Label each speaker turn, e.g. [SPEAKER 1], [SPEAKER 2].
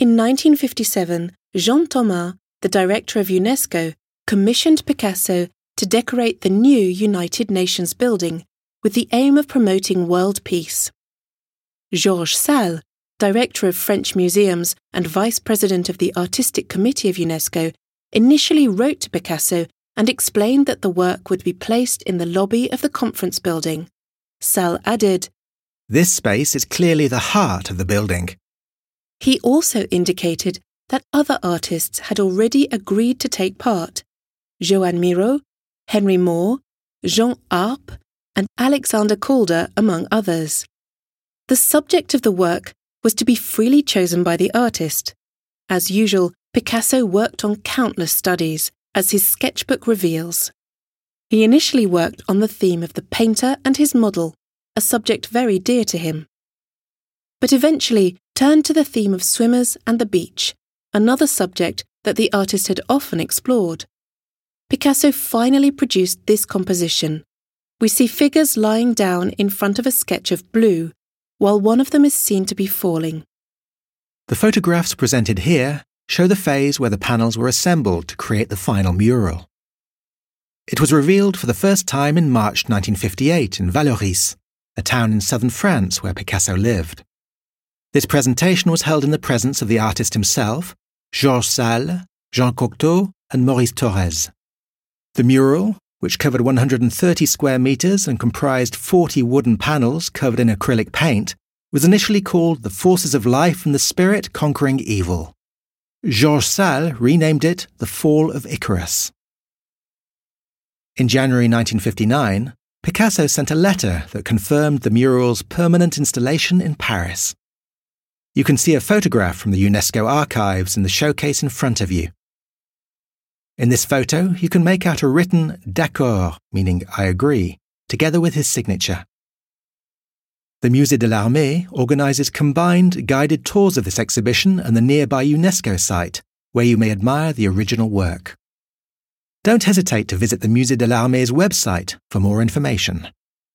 [SPEAKER 1] In 1957, Jean Thomas, the director of UNESCO, commissioned Picasso to decorate the new United Nations building with the aim of promoting world peace. Georges Salles, director of French museums and vice president of the Artistic Committee of UNESCO, initially wrote to Picasso and explained that the work would be placed in the lobby of the conference building. Salles added,
[SPEAKER 2] This space is clearly the heart of the building.
[SPEAKER 1] He also indicated that other artists had already agreed to take part Joan Miro, Henry Moore, Jean Arp, and Alexander Calder, among others. The subject of the work was to be freely chosen by the artist. As usual, Picasso worked on countless studies, as his sketchbook reveals. He initially worked on the theme of the painter and his model, a subject very dear to him. But eventually turned to the theme of swimmers and the beach, another subject that the artist had often explored. Picasso finally produced this composition. We see figures lying down in front of a sketch of blue, while one of them is seen to be falling.
[SPEAKER 2] The photographs presented here show the phase where the panels were assembled to create the final mural. It was revealed for the first time in March 1958 in Vallauris, a town in southern France where Picasso lived. This presentation was held in the presence of the artist himself, Georges Salles, Jean Cocteau, and Maurice Torres. The mural, which covered 130 square metres and comprised 40 wooden panels covered in acrylic paint, was initially called The Forces of Life and the Spirit Conquering Evil. Georges Salles renamed it The Fall of Icarus. In January 1959, Picasso sent a letter that confirmed the mural's permanent installation in Paris. You can see a photograph from the UNESCO archives in the showcase in front of you. In this photo, you can make out a written d'accord, meaning I agree, together with his signature. The Musée de l'Armée organises combined guided tours of this exhibition and the nearby UNESCO site, where you may admire the original work. Don't hesitate to visit the Musée de l'Armée's website for more information.